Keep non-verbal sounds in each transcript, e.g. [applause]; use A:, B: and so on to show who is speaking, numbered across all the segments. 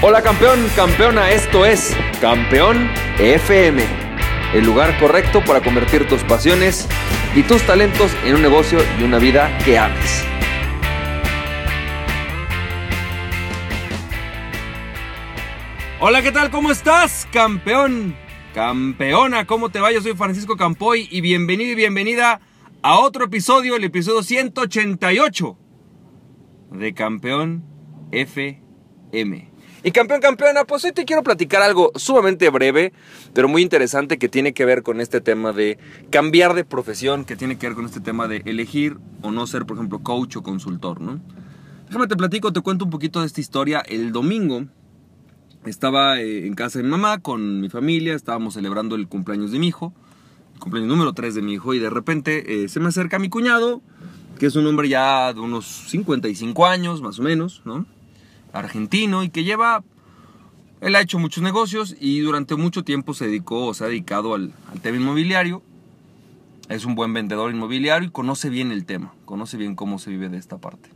A: Hola campeón, campeona, esto es Campeón FM, el lugar correcto para convertir tus pasiones y tus talentos en un negocio y una vida que ames. Hola, ¿qué tal? ¿Cómo estás, campeón? Campeona, ¿cómo te va? Yo soy Francisco Campoy y bienvenido y bienvenida a otro episodio, el episodio 188 de Campeón FM. Y campeón, campeona, pues hoy te quiero platicar algo sumamente breve, pero muy interesante que tiene que ver con este tema de cambiar de profesión, que tiene que ver con este tema de elegir o no ser, por ejemplo, coach o consultor, ¿no? Déjame te platico, te cuento un poquito de esta historia. El domingo estaba eh, en casa de mi mamá con mi familia, estábamos celebrando el cumpleaños de mi hijo, el cumpleaños número 3 de mi hijo, y de repente eh, se me acerca mi cuñado, que es un hombre ya de unos 55 años, más o menos, ¿no? Argentino y que lleva, él ha hecho muchos negocios y durante mucho tiempo se dedicó o se ha dedicado al, tema inmobiliario. Es un buen vendedor inmobiliario y conoce bien el tema, conoce bien cómo se vive de esta parte.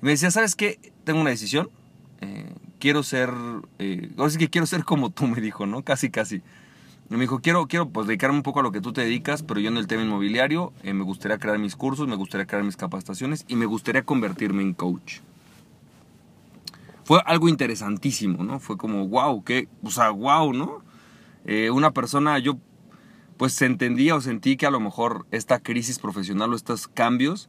A: Y me decía, ¿sabes qué? Tengo una decisión. Eh, quiero ser, eh, ahora sí que quiero ser como tú, [laughs] me dijo, ¿no? Casi, casi. Y me dijo, quiero, quiero pues, dedicarme un poco a lo que tú te dedicas, pero yo en el tema inmobiliario eh, me gustaría crear mis cursos, me gustaría crear mis capacitaciones y me gustaría convertirme en coach fue algo interesantísimo, ¿no? Fue como, wow, qué, o sea, wow, ¿no? Eh, una persona, yo pues entendía o sentí que a lo mejor esta crisis profesional o estos cambios,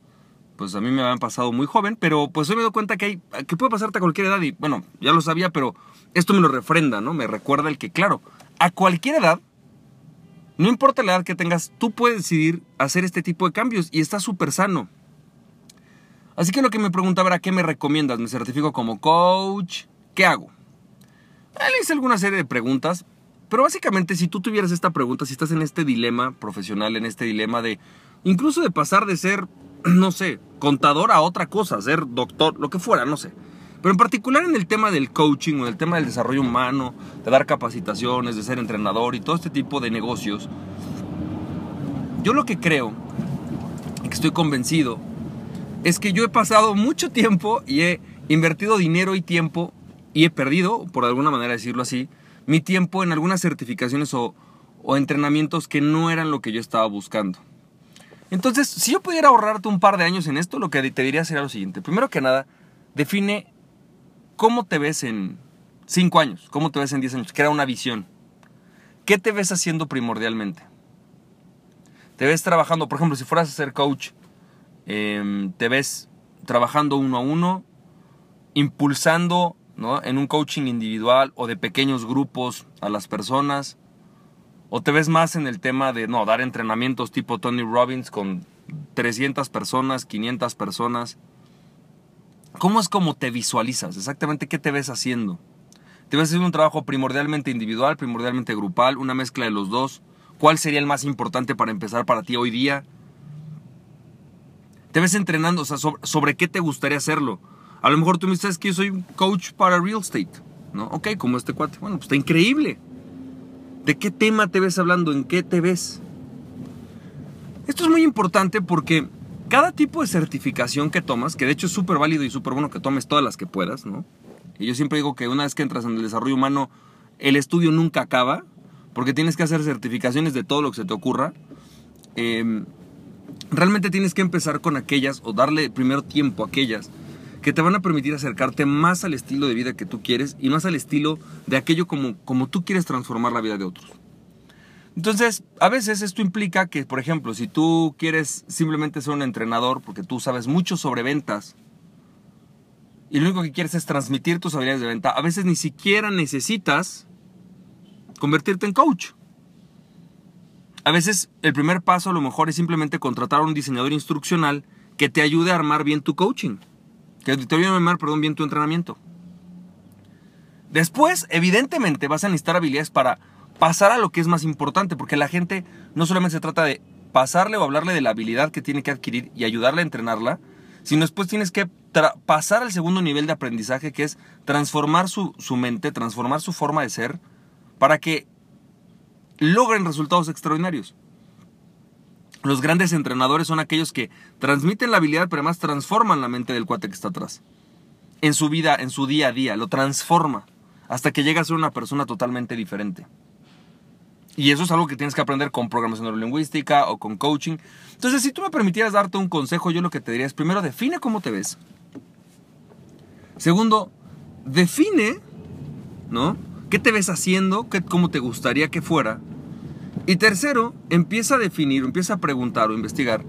A: pues a mí me habían pasado muy joven, pero pues hoy me doy cuenta que, hay, que puede pasarte a cualquier edad y bueno, ya lo sabía, pero esto me lo refrenda, ¿no? Me recuerda el que, claro, a cualquier edad, no importa la edad que tengas, tú puedes decidir hacer este tipo de cambios y está súper sano. Así que lo que me preguntaba era, ¿qué me recomiendas? ¿Me certifico como coach? ¿Qué hago? Le hice alguna serie de preguntas, pero básicamente si tú tuvieras esta pregunta, si estás en este dilema profesional, en este dilema de incluso de pasar de ser, [clears throat] no sé, contador a otra cosa, ser doctor, lo que fuera, no sé. Pero en particular en el tema del coaching o en el tema del desarrollo humano, de dar capacitaciones, de ser entrenador y todo este tipo de negocios, yo lo que creo y que estoy convencido es que yo he pasado mucho tiempo y he invertido dinero y tiempo y he perdido, por alguna manera decirlo así, mi tiempo en algunas certificaciones o, entrenamientos que no eran lo que yo estaba buscando. Entonces, si yo pudiera ahorrarte un par de años en esto, lo que te diría sería lo siguiente. Primero que nada, define cómo te ves en 5 años, cómo te ves en 10 años, crea una visión. ¿Qué te ves haciendo primordialmente? ¿Te ves trabajando, por ejemplo, si fueras a ser coach, Em, te ves trabajando uno a uno, impulsando en un coaching individual o de pequeños grupos a las personas, o te ves más en el tema de no, dar entrenamientos tipo Tony Robbins con 300 personas, 500 personas. ¿Cómo es como te visualizas? Exactamente qué te ves haciendo. ¿Te ves haciendo un trabajo primordialmente individual, primordialmente grupal, una mezcla de los dos? ¿Cuál sería el más importante para empezar para ti hoy día? Te ves entrenando, o sea, sobre, qué te gustaría hacerlo. A lo mejor tú me dices que yo soy un coach para real estate, ¿no? Ok, como este cuate. Bueno, pues está increíble. ¿De qué tema te ves hablando? ¿En qué te ves? Esto es muy importante porque cada tipo de certificación que tomas, que de hecho es súper válido y súper bueno que tomes todas las que puedas, ¿no? Y yo siempre digo que una vez que entras en el desarrollo humano, el estudio nunca acaba, porque tienes que hacer certificaciones de todo lo que se te ocurra. Eh, realmente tienes que empezar con aquellas o darle primero tiempo a aquellas que te van a permitir acercarte más al estilo de vida que tú quieres y más al estilo de aquello como, como tú quieres transformar la vida de otros. Entonces, a veces esto implica que, por ejemplo, si tú quieres simplemente ser un entrenador porque tú sabes mucho sobre ventas y lo único que quieres es transmitir tus habilidades de venta, a veces ni siquiera necesitas convertirte en coach. A veces el primer paso a lo mejor es simplemente contratar a un diseñador instruccional que te ayude a armar bien tu coaching, que te ayude a armar, perdón, bien tu entrenamiento. Después, evidentemente, vas a necesitar habilidades para pasar a lo que es más importante, porque la gente no solamente se trata de pasarle o hablarle de la habilidad que tiene que adquirir y ayudarle a entrenarla, sino después tienes que pasar al segundo nivel de aprendizaje, que es transformar su, su mente, transformar su forma de ser, para que logren resultados extraordinarios. Los grandes entrenadores son aquellos que transmiten la habilidad, pero además transforman la mente del cuate que está atrás. En su vida, en su día a día, lo transforma. hasta que llegas a ser una persona totalmente diferente. Y eso es algo que tienes que aprender con programación neurolingüística o con coaching. Entonces, si tú me permitieras darte un consejo, yo lo que te diría es, primero, define cómo te ves. Segundo, define, ¿no? ¿Qué te ves haciendo? ¿Qué, ¿Cómo te gustaría que fuera? Y tercero, empieza a definir, empieza a preguntar o investigar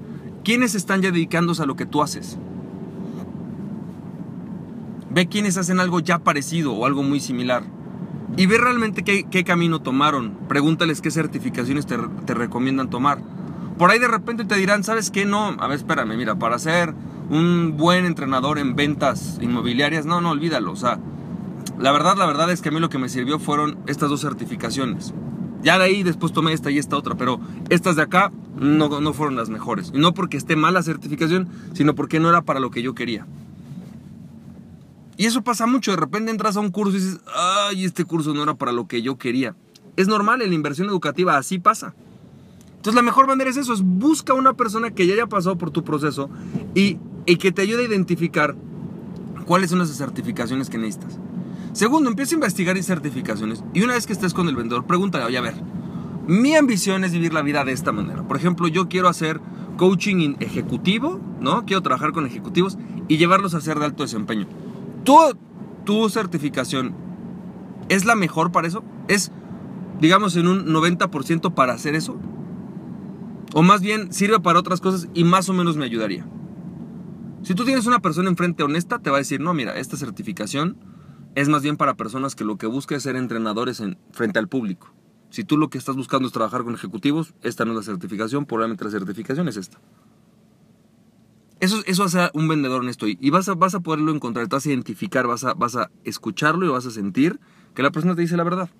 A: quiénes están ya dedicándose a lo que tú haces. Ve quiénes hacen algo ya parecido o algo muy similar y ve realmente qué, camino tomaron. Pregúntales qué certificaciones te, te, recomiendan tomar. Por ahí de repente te dirán, ¿sabes qué? No, a ver, espérame, mira, para ser un buen entrenador en ventas inmobiliarias, no, no, olvídalo. O sea, la verdad, la verdad es que a mí lo que me sirvió fueron estas dos certificaciones. Ya de ahí después tomé esta y esta otra, pero estas de acá no, no fueron las mejores. Y no porque esté mal la certificación, sino porque no era para lo que yo quería. Y eso pasa mucho, de repente entras a un curso y dices, ay, este curso no era para lo que yo quería. Es normal, en la inversión educativa así pasa. Entonces la mejor manera es eso, es busca una persona que ya haya pasado por tu proceso y, que te ayude a identificar cuáles son esas certificaciones que necesitas. Segundo, empieza a investigar y certificaciones. Y una vez que estés con el vendedor, pregúntale, oye, a ver, mi ambición es vivir la vida de esta manera. Por ejemplo, yo quiero hacer coaching ejecutivo, ¿no? Quiero trabajar con ejecutivos y llevarlos a hacer de alto desempeño. ¿Tu, certificación es la mejor para eso? ¿Es, digamos, en un 90% para hacer eso? O más bien sirve para otras cosas y más o menos me ayudaría. Si tú tienes una persona enfrente honesta, te va a decir, no, mira, esta certificación es más bien para personas que lo que busca es ser entrenadores en, frente al público. Si tú lo que estás buscando es trabajar con ejecutivos, esta no es la certificación, probablemente la certificación es esta. Eso, eso hace un vendedor honesto y vas a, vas a poderlo encontrar, te vas a identificar, vas a, vas a escucharlo y vas a sentir que la persona te dice la verdad.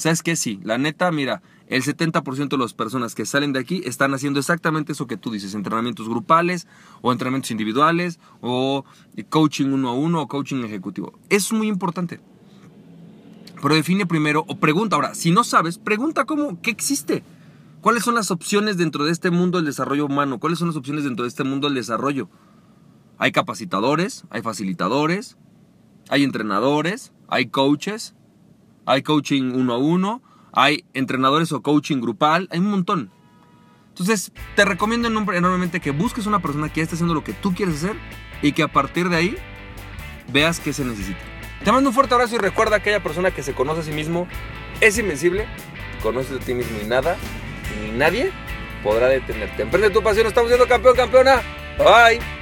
A: ¿Sabes qué? Sí, la neta, mira, el 70% de las personas que salen de aquí están haciendo exactamente eso que tú dices, entrenamientos grupales o entrenamientos individuales o coaching uno a uno o coaching ejecutivo. Es muy importante. Pero define primero o pregunta. Ahora, si no sabes, pregunta cómo, qué existe. ¿Cuáles son las opciones dentro de este mundo del desarrollo humano? ¿Cuáles son las opciones dentro de este mundo del desarrollo? Hay capacitadores, hay facilitadores, hay entrenadores, hay coaches, hay coaching uno a uno, hay entrenadores o coaching grupal, hay un montón. Entonces, te recomiendo enormemente que busques una persona que esté haciendo lo que tú quieres hacer y que a partir de ahí veas qué se necesita. Te mando un fuerte abrazo y recuerda que aquella persona que se conoce a sí mismo es invencible, conoces a ti mismo y nada ni nadie podrá detenerte. Emprende tu pasión, estamos siendo campeón, campeona. Bye.